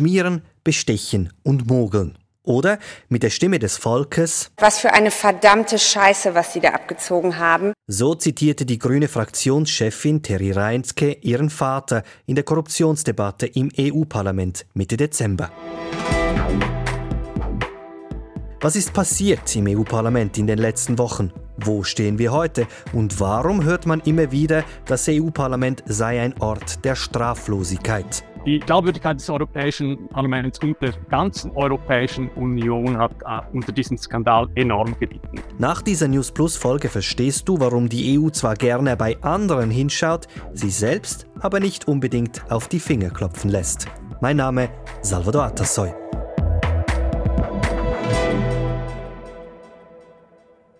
Schmieren, Bestechen und Mogeln. Oder mit der Stimme des Volkes Was für eine verdammte Scheiße, was sie da abgezogen haben. So zitierte die grüne Fraktionschefin Terry Reinske ihren Vater in der Korruptionsdebatte im EU-Parlament Mitte Dezember. Was ist passiert im EU-Parlament in den letzten Wochen? Wo stehen wir heute? Und warum hört man immer wieder, das EU-Parlament sei ein Ort der Straflosigkeit? Die Glaubwürdigkeit des Europäischen Parlaments und der ganzen Europäischen Union hat äh, unter diesem Skandal enorm gelitten. Nach dieser News Plus Folge verstehst du, warum die EU zwar gerne bei anderen hinschaut, sie selbst aber nicht unbedingt auf die Finger klopfen lässt. Mein Name Salvador Atassoy.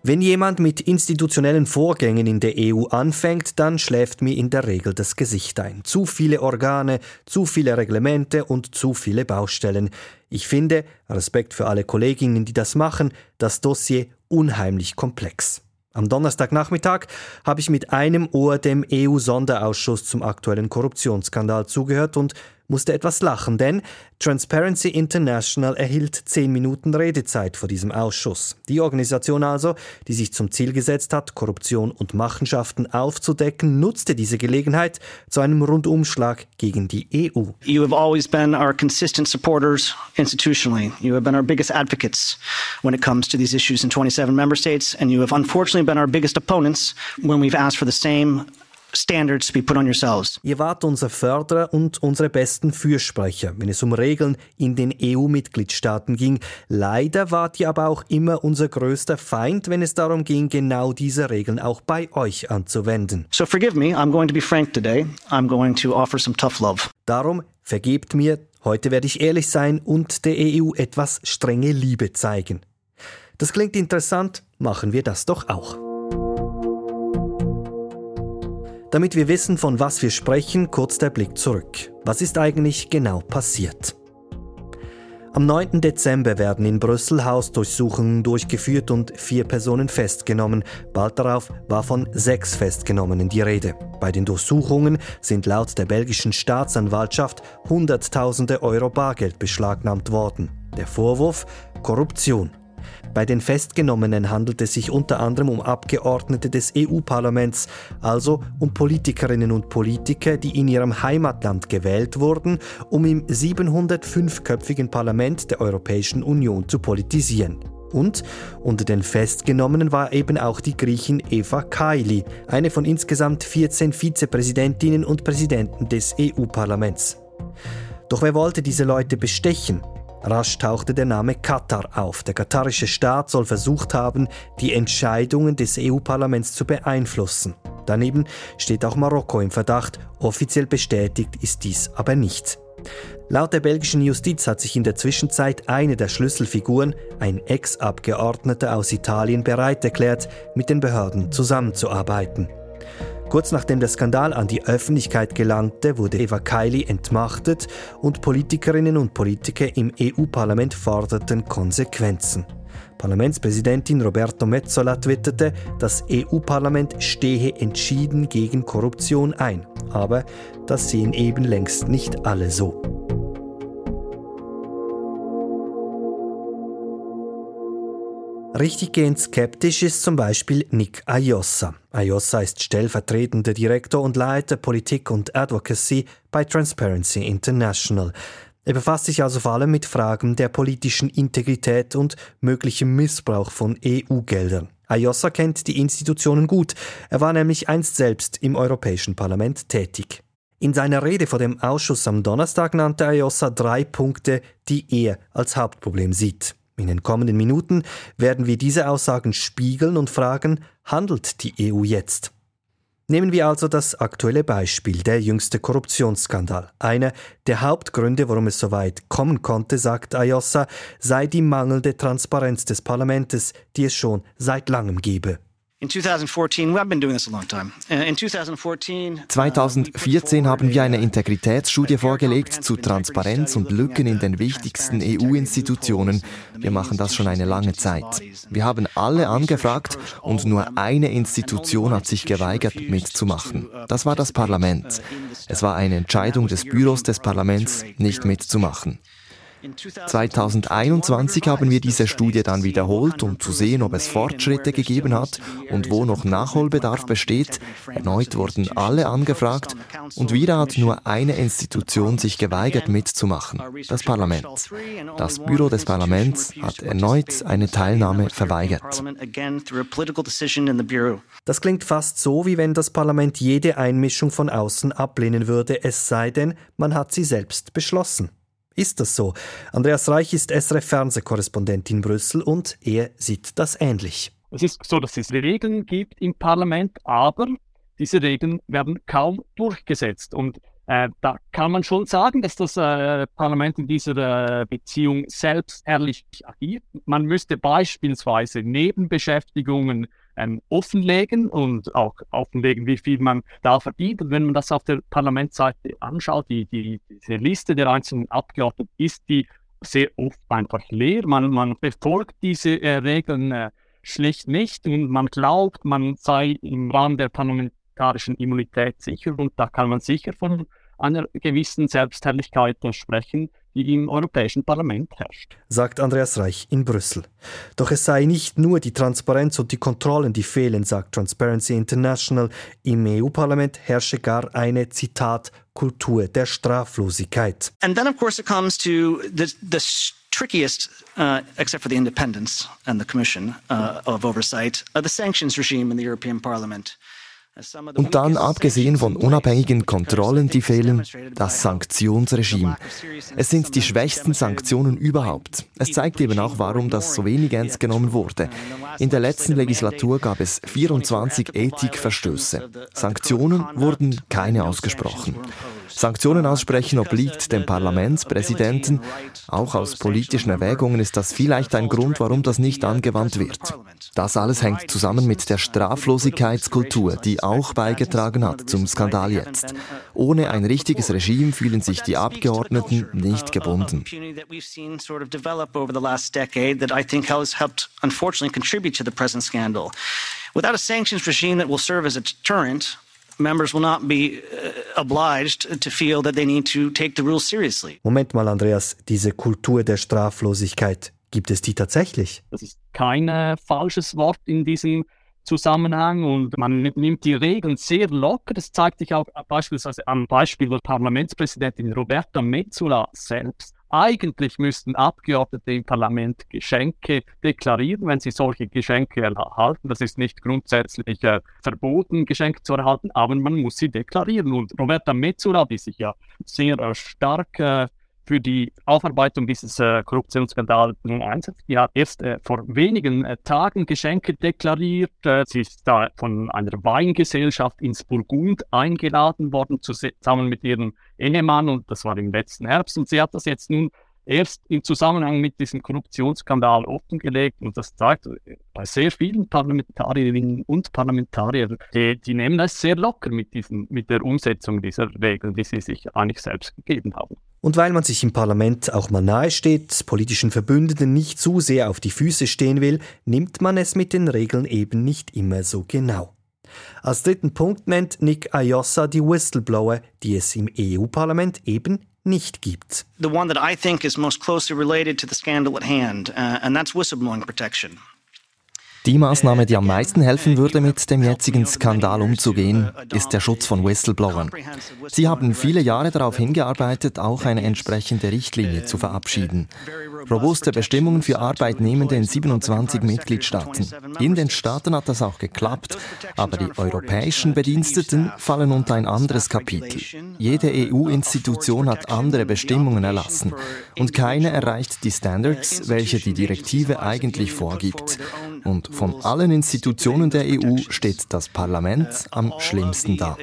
Wenn jemand mit institutionellen Vorgängen in der EU anfängt, dann schläft mir in der Regel das Gesicht ein. Zu viele Organe, zu viele Reglemente und zu viele Baustellen. Ich finde, Respekt für alle Kolleginnen, die das machen, das Dossier unheimlich komplex. Am Donnerstagnachmittag habe ich mit einem Ohr dem EU-Sonderausschuss zum aktuellen Korruptionsskandal zugehört und musste etwas lachen, denn Transparency International erhielt zehn Minuten Redezeit vor diesem Ausschuss. Die Organisation also, die sich zum Ziel gesetzt hat, Korruption und Machenschaften aufzudecken, nutzte diese Gelegenheit zu einem Rundumschlag gegen die EU. You have always been our consistent supporters institutionally. You have been our biggest advocates when it comes to these issues in 27 member states, and you have unfortunately been our biggest opponents when we've asked for the same standards to be put on yourselves. Ihr wart unser Förderer und unsere besten Fürsprecher, wenn es um Regeln in den EU-Mitgliedstaaten ging. Leider wart ihr aber auch immer unser größter Feind, wenn es darum ging, genau diese Regeln auch bei euch anzuwenden. So forgive me, I'm going to be frank today. I'm going to offer some tough love. Darum vergebt mir, heute werde ich ehrlich sein und der EU etwas strenge Liebe zeigen. Das klingt interessant, machen wir das doch auch. Damit wir wissen, von was wir sprechen, kurz der Blick zurück. Was ist eigentlich genau passiert? Am 9. Dezember werden in Brüssel Hausdurchsuchungen durchgeführt und vier Personen festgenommen. Bald darauf war von sechs Festgenommenen die Rede. Bei den Durchsuchungen sind laut der belgischen Staatsanwaltschaft Hunderttausende Euro Bargeld beschlagnahmt worden. Der Vorwurf Korruption. Bei den Festgenommenen handelt es sich unter anderem um Abgeordnete des EU-Parlaments, also um Politikerinnen und Politiker, die in ihrem Heimatland gewählt wurden, um im 705-köpfigen Parlament der Europäischen Union zu politisieren. Und unter den Festgenommenen war eben auch die Griechin Eva Kaili, eine von insgesamt 14 Vizepräsidentinnen und Präsidenten des EU-Parlaments. Doch wer wollte diese Leute bestechen? Rasch tauchte der Name Katar auf. Der katarische Staat soll versucht haben, die Entscheidungen des EU-Parlaments zu beeinflussen. Daneben steht auch Marokko im Verdacht, offiziell bestätigt ist dies aber nicht. Laut der belgischen Justiz hat sich in der Zwischenzeit eine der Schlüsselfiguren, ein Ex-Abgeordneter aus Italien, bereit erklärt, mit den Behörden zusammenzuarbeiten. Kurz nachdem der Skandal an die Öffentlichkeit gelangte, wurde Eva Kaili entmachtet und Politikerinnen und Politiker im EU-Parlament forderten Konsequenzen. Parlamentspräsidentin Roberto Metzola twitterte, das EU-Parlament stehe entschieden gegen Korruption ein. Aber das sehen eben längst nicht alle so. Richtiggehend skeptisch ist zum Beispiel Nick Ayossa. Ayossa ist stellvertretender Direktor und Leiter Politik und Advocacy bei Transparency International. Er befasst sich also vor allem mit Fragen der politischen Integrität und möglichem Missbrauch von EU-Geldern. Ayossa kennt die Institutionen gut. Er war nämlich einst selbst im Europäischen Parlament tätig. In seiner Rede vor dem Ausschuss am Donnerstag nannte Ayossa drei Punkte, die er als Hauptproblem sieht. In den kommenden Minuten werden wir diese Aussagen spiegeln und fragen, handelt die EU jetzt? Nehmen wir also das aktuelle Beispiel, der jüngste Korruptionsskandal. Einer der Hauptgründe, warum es so weit kommen konnte, sagt Ayossa, sei die mangelnde Transparenz des Parlaments, die es schon seit langem gebe. 2014 uh, haben wir eine Integritätsstudie vorgelegt zu Transparenz und Lücken in den wichtigsten EU-Institutionen. Wir machen das schon eine lange Zeit. Wir haben alle angefragt und nur eine Institution hat sich geweigert mitzumachen. Das war das Parlament. Es war eine Entscheidung des Büros des Parlaments, nicht mitzumachen. 2021 haben wir diese Studie dann wiederholt, um zu sehen, ob es Fortschritte gegeben hat und wo noch Nachholbedarf besteht. Erneut wurden alle angefragt und wieder hat nur eine Institution sich geweigert mitzumachen, das Parlament. Das Büro des Parlaments hat erneut eine Teilnahme verweigert. Das klingt fast so, wie wenn das Parlament jede Einmischung von außen ablehnen würde, es sei denn, man hat sie selbst beschlossen. Ist das so? Andreas Reich ist SRF-Fernsehkorrespondent in Brüssel und er sieht das ähnlich. Es ist so, dass es Regeln gibt im Parlament, aber diese Regeln werden kaum durchgesetzt. Und äh, da kann man schon sagen, dass das äh, Parlament in dieser äh, Beziehung selbst ehrlich agiert. Man müsste beispielsweise Nebenbeschäftigungen ähm, offenlegen und auch offenlegen, wie viel man da verdient. Und wenn man das auf der Parlamentsseite anschaut, die, die, diese Liste der einzelnen Abgeordneten ist die sehr oft einfach leer. Man, man befolgt diese äh, Regeln äh, schlicht nicht und man glaubt, man sei im Rahmen der parlamentarischen Immunität sicher und da kann man sicher von einer gewissen Selbstherrlichkeit sprechen, die im Europäischen Parlament herrscht. Sagt Andreas Reich in Brüssel. Doch es sei nicht nur die Transparenz und die Kontrollen, die fehlen, sagt Transparency International. Im EU-Parlament herrsche gar eine, Zitat, Kultur der Straflosigkeit. And then of course it comes to the, the trickiest, uh, except for the independence and the Commission uh, of Oversight, uh, the sanctions regime in the European Parliament. Und dann, abgesehen von unabhängigen Kontrollen, die fehlen, das Sanktionsregime. Es sind die schwächsten Sanktionen überhaupt. Es zeigt eben auch, warum das so wenig ernst genommen wurde. In der letzten Legislatur gab es 24 Ethikverstöße. Sanktionen wurden keine ausgesprochen. Sanktionen aussprechen obliegt dem Parlamentspräsidenten. Auch aus politischen Erwägungen ist das vielleicht ein Grund, warum das nicht angewandt wird. Das alles hängt zusammen mit der Straflosigkeitskultur, die auch beigetragen hat zum Skandal jetzt. Ohne ein richtiges Regime fühlen sich die Abgeordneten nicht gebunden. Without a sanctions regime that will serve as a deterrent, members will not be uh, obliged to feel that they need to take the rules seriously. Moment mal, Andreas, diese Kultur der Straflosigkeit, gibt es die tatsächlich? Das ist kein äh, falsches Wort in diesem Zusammenhang und man nimmt die Regeln sehr locker. Das zeigt sich auch beispielsweise am Beispiel der Parlamentspräsidentin Roberta Metzola selbst. Eigentlich müssten Abgeordnete im Parlament Geschenke deklarieren, wenn sie solche Geschenke erhalten. Das ist nicht grundsätzlich äh, verboten, Geschenke zu erhalten, aber man muss sie deklarieren. Und Roberta Metzola, die sich ja sehr äh, stark äh, für die Aufarbeitung dieses äh, Korruptionsskandals einsetzt. Die hat erst äh, vor wenigen äh, Tagen Geschenke deklariert. Äh, sie ist da von einer Weingesellschaft ins Burgund eingeladen worden, zusammen mit ihrem Ehemann und das war im letzten Herbst. Und sie hat das jetzt nun erst im Zusammenhang mit diesem Korruptionsskandal offengelegt und das zeigt äh, bei sehr vielen Parlamentarierinnen und Parlamentariern, die, die nehmen das sehr locker mit, diesen, mit der Umsetzung dieser Regeln, die sie sich eigentlich selbst gegeben haben. Und weil man sich im Parlament auch mal nahe steht, politischen Verbündeten nicht zu sehr auf die Füße stehen will, nimmt man es mit den Regeln eben nicht immer so genau. Als dritten Punkt nennt Nick Ayossa die Whistleblower, die es im EU-Parlament eben nicht gibt. The one that I think is most closely related to the scandal at hand, uh, and that's whistleblowing protection. Die Maßnahme, die am meisten helfen würde, mit dem jetzigen Skandal umzugehen, ist der Schutz von Whistleblowern. Sie haben viele Jahre darauf hingearbeitet, auch eine entsprechende Richtlinie zu verabschieden. Robuste Bestimmungen für Arbeitnehmende in 27 Mitgliedstaaten. In den Staaten hat das auch geklappt, aber die europäischen Bediensteten fallen unter ein anderes Kapitel. Jede EU-Institution hat andere Bestimmungen erlassen und keine erreicht die Standards, welche die Direktive eigentlich vorgibt. Und von allen Institutionen der EU steht das Parlament am schlimmsten da.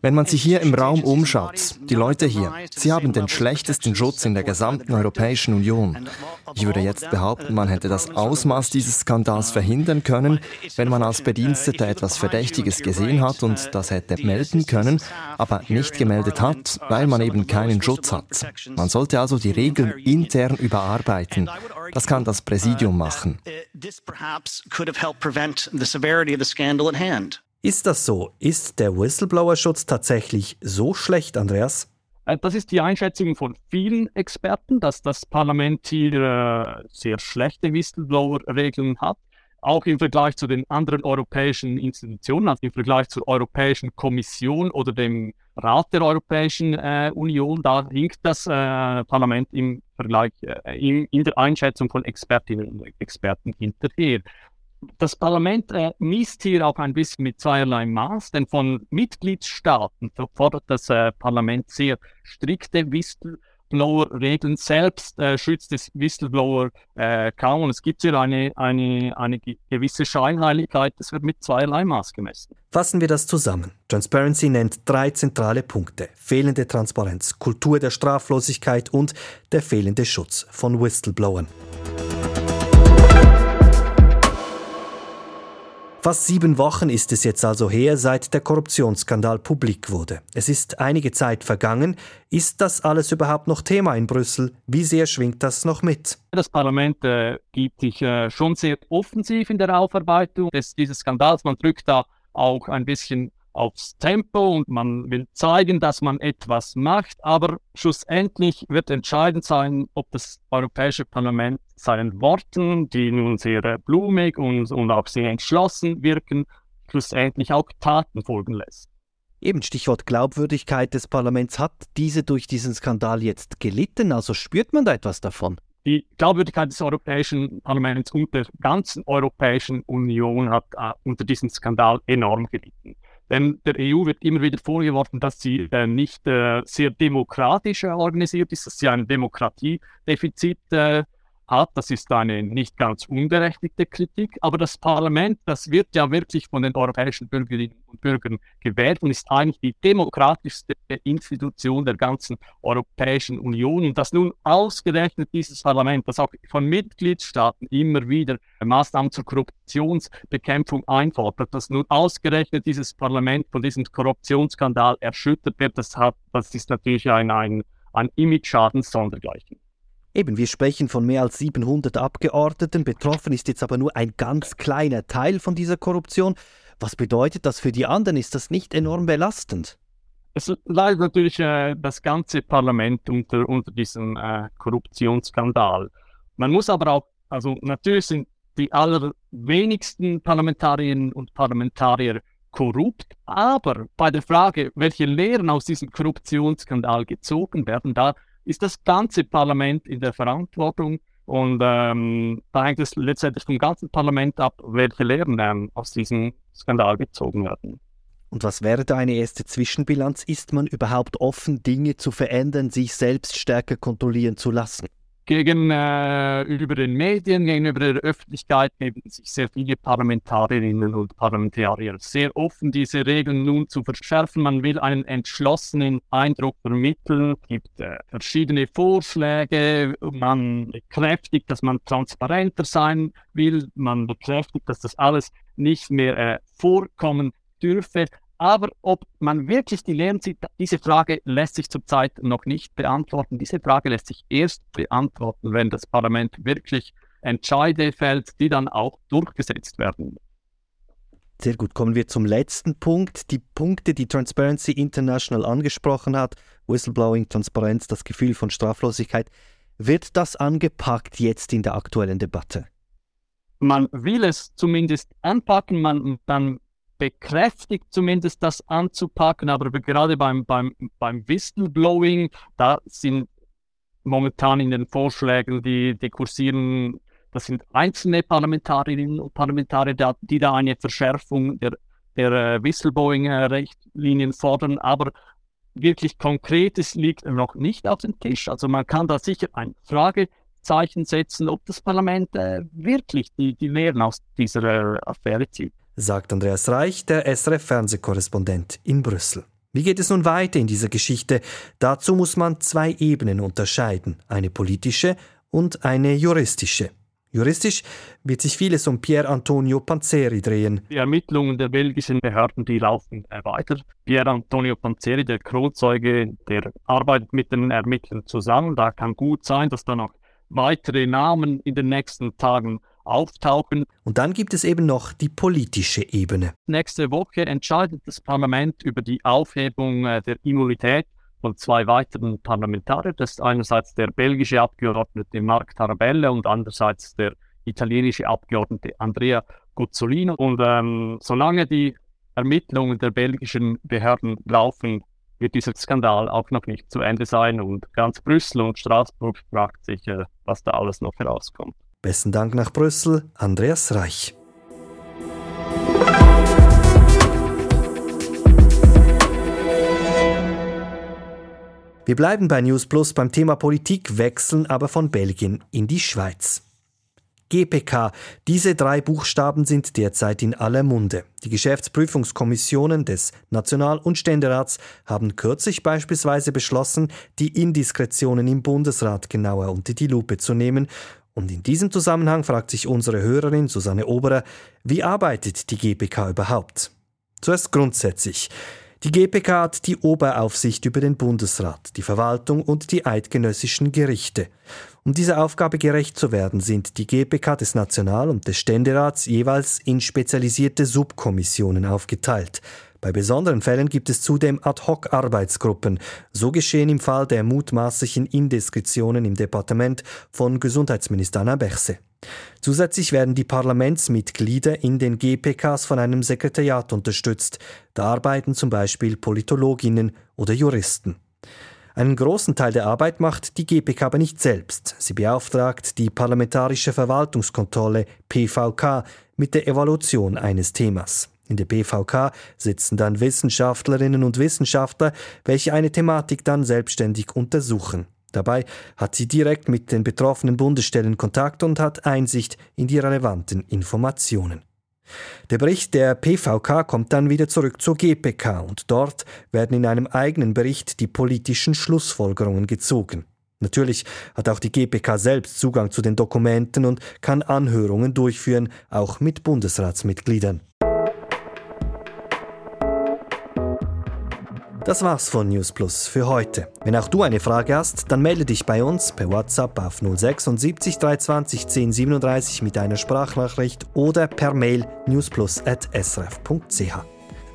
Wenn man sich hier im Raum umschaut, die Leute hier, sie haben den schlechtesten Schutz in der gesamten Europäischen Union. Ich würde jetzt behaupten, man hätte das Ausmaß dieses Skandals verhindern können, wenn man als Bediensteter etwas Verdächtiges gesehen hat und das hätte melden können, aber nicht gemeldet hat, weil man eben keinen Schutz hat. Man sollte also die Regeln intern überarbeiten. Das kann das Präsidium machen. Ist das so? Ist der Whistleblower-Schutz tatsächlich so schlecht, Andreas? Äh, das ist die Einschätzung von vielen Experten, dass das Parlament hier äh, sehr schlechte Whistleblower-Regeln hat. Auch im Vergleich zu den anderen europäischen Institutionen, also im Vergleich zur Europäischen Kommission oder dem Rat der Europäischen äh, Union, da hinkt das äh, Parlament im Vergleich, äh, in, in, der Einschätzung von Expertinnen und Experten hinterher das Parlament äh, misst hier auch ein bisschen mit zweierlei Maß, denn von Mitgliedstaaten fordert das äh, Parlament sehr strikte Whistleblower-Regeln. Selbst äh, schützt das Whistleblower äh, kaum und es gibt hier eine, eine, eine gewisse Scheinheiligkeit. Das wird mit zweierlei Maß gemessen. Fassen wir das zusammen. Transparency nennt drei zentrale Punkte. Fehlende Transparenz, Kultur der Straflosigkeit und der fehlende Schutz von Whistleblowern. Fast sieben Wochen ist es jetzt also her, seit der Korruptionsskandal publik wurde. Es ist einige Zeit vergangen. Ist das alles überhaupt noch Thema in Brüssel? Wie sehr schwingt das noch mit? Das Parlament äh, gibt sich äh, schon sehr offensiv in der Aufarbeitung des, dieses Skandals. Man drückt da auch ein bisschen aufs Tempo und man will zeigen, dass man etwas macht, aber schlussendlich wird entscheidend sein, ob das Europäische Parlament seinen Worten, die nun sehr blumig und, und auch sehr entschlossen wirken, schlussendlich auch Taten folgen lässt. Eben Stichwort Glaubwürdigkeit des Parlaments hat diese durch diesen Skandal jetzt gelitten, also spürt man da etwas davon? Die Glaubwürdigkeit des Europäischen Parlaments und der ganzen Europäischen Union hat äh, unter diesem Skandal enorm gelitten. Denn der EU wird immer wieder vorgeworfen, dass sie äh, nicht äh, sehr demokratisch organisiert ist, dass sie ein Demokratiedefizit äh, hat. Das ist eine nicht ganz unberechtigte Kritik. Aber das Parlament, das wird ja wirklich von den europäischen Bürgerinnen und Bürgern gewählt und ist eigentlich die demokratischste Institution der ganzen Europäischen Union. Und dass nun ausgerechnet dieses Parlament, das auch von Mitgliedstaaten immer wieder Maßnahmen zur Korruptionsbekämpfung einfordert, dass nun ausgerechnet dieses Parlament von diesem Korruptionsskandal erschüttert wird, das, hat, das ist natürlich ein, ein, ein Image-Schaden sondergleichen. Eben, wir sprechen von mehr als 700 Abgeordneten. Betroffen ist jetzt aber nur ein ganz kleiner Teil von dieser Korruption. Was bedeutet das für die anderen? Ist das nicht enorm belastend? Es leidet natürlich äh, das ganze Parlament unter, unter diesem äh, Korruptionsskandal. Man muss aber auch, also natürlich sind die allerwenigsten Parlamentarierinnen und Parlamentarier korrupt, aber bei der Frage, welche Lehren aus diesem Korruptionsskandal gezogen werden, da ist das ganze Parlament in der Verantwortung und ähm, da hängt es letztendlich vom ganzen Parlament ab, welche Lehren aus diesem Skandal gezogen werden. Und was wäre da eine erste Zwischenbilanz? Ist man überhaupt offen, Dinge zu verändern, sich selbst stärker kontrollieren zu lassen? Gegenüber äh, den Medien, gegenüber der Öffentlichkeit geben sich sehr viele Parlamentarierinnen und Parlamentarier sehr offen, diese Regeln nun zu verschärfen. Man will einen entschlossenen Eindruck vermitteln, gibt äh, verschiedene Vorschläge, man bekräftigt, dass man transparenter sein will, man bekräftigt, dass das alles nicht mehr äh, vorkommen dürfe. Aber ob man wirklich die Lehren zieht, diese Frage lässt sich zurzeit noch nicht beantworten. Diese Frage lässt sich erst beantworten, wenn das Parlament wirklich Entscheide fällt, die dann auch durchgesetzt werden. Sehr gut, kommen wir zum letzten Punkt. Die Punkte, die Transparency International angesprochen hat, Whistleblowing, Transparenz, das Gefühl von Straflosigkeit, wird das angepackt jetzt in der aktuellen Debatte? Man will es zumindest anpacken, man, man bekräftigt, zumindest das anzupacken. Aber gerade beim, beim, beim Whistleblowing, da sind momentan in den Vorschlägen, die, die kursieren, das sind einzelne Parlamentarierinnen und Parlamentarier, die da eine Verschärfung der, der äh, Whistleblowing-Richtlinien fordern. Aber wirklich Konkretes liegt noch nicht auf dem Tisch. Also man kann da sicher ein Fragezeichen setzen, ob das Parlament äh, wirklich die, die Lehren aus dieser äh, Affäre zieht sagt Andreas Reich, der SRF-Fernsehkorrespondent in Brüssel. Wie geht es nun weiter in dieser Geschichte? Dazu muss man zwei Ebenen unterscheiden, eine politische und eine juristische. Juristisch wird sich vieles um Pier Antonio Panzeri drehen. Die Ermittlungen der belgischen Behörden, die laufen weiter. Pier Antonio Panzeri, der Kronzeuge, der arbeitet mit den Ermittlern zusammen. Da kann gut sein, dass da noch weitere Namen in den nächsten Tagen auftauchen. Und dann gibt es eben noch die politische Ebene. Nächste Woche entscheidet das Parlament über die Aufhebung äh, der Immunität von zwei weiteren Parlamentariern. Das ist einerseits der belgische Abgeordnete Marc Tarabella und andererseits der italienische Abgeordnete Andrea Guzzolino. Und ähm, solange die Ermittlungen der belgischen Behörden laufen, wird dieser Skandal auch noch nicht zu Ende sein. Und ganz Brüssel und Straßburg fragt sich, äh, was da alles noch herauskommt. Besten Dank nach Brüssel, Andreas Reich. Wir bleiben bei News Plus beim Thema Politik, wechseln aber von Belgien in die Schweiz. GPK. Diese drei Buchstaben sind derzeit in aller Munde. Die Geschäftsprüfungskommissionen des National- und Ständerats haben kürzlich beispielsweise beschlossen, die Indiskretionen im Bundesrat genauer unter die Lupe zu nehmen. Und in diesem Zusammenhang fragt sich unsere Hörerin Susanne Oberer, wie arbeitet die GPK überhaupt? Zuerst grundsätzlich. Die GPK hat die Oberaufsicht über den Bundesrat, die Verwaltung und die eidgenössischen Gerichte. Um dieser Aufgabe gerecht zu werden, sind die GPK des National- und des Ständerats jeweils in spezialisierte Subkommissionen aufgeteilt. Bei besonderen Fällen gibt es zudem Ad-hoc-Arbeitsgruppen. So geschehen im Fall der mutmaßlichen Indiskretionen im Departement von Gesundheitsminister Anna Berse. Zusätzlich werden die Parlamentsmitglieder in den GPKs von einem Sekretariat unterstützt. Da arbeiten zum Beispiel Politologinnen oder Juristen. Einen großen Teil der Arbeit macht die GPK aber nicht selbst. Sie beauftragt die Parlamentarische Verwaltungskontrolle PVK mit der Evaluation eines Themas. In der PVK sitzen dann Wissenschaftlerinnen und Wissenschaftler, welche eine Thematik dann selbstständig untersuchen. Dabei hat sie direkt mit den betroffenen Bundesstellen Kontakt und hat Einsicht in die relevanten Informationen. Der Bericht der PVK kommt dann wieder zurück zur GPK und dort werden in einem eigenen Bericht die politischen Schlussfolgerungen gezogen. Natürlich hat auch die GPK selbst Zugang zu den Dokumenten und kann Anhörungen durchführen, auch mit Bundesratsmitgliedern. Das war's von News Plus für heute. Wenn auch du eine Frage hast, dann melde dich bei uns per WhatsApp auf 076 320 1037 mit einer Sprachnachricht oder per Mail newsplus.srf.ch.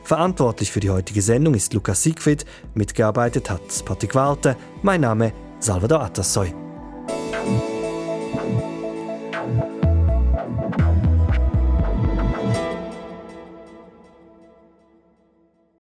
Verantwortlich für die heutige Sendung ist Lukas Siegfried, mitgearbeitet hat Patrick Walter, mein Name Salvador Atassoy.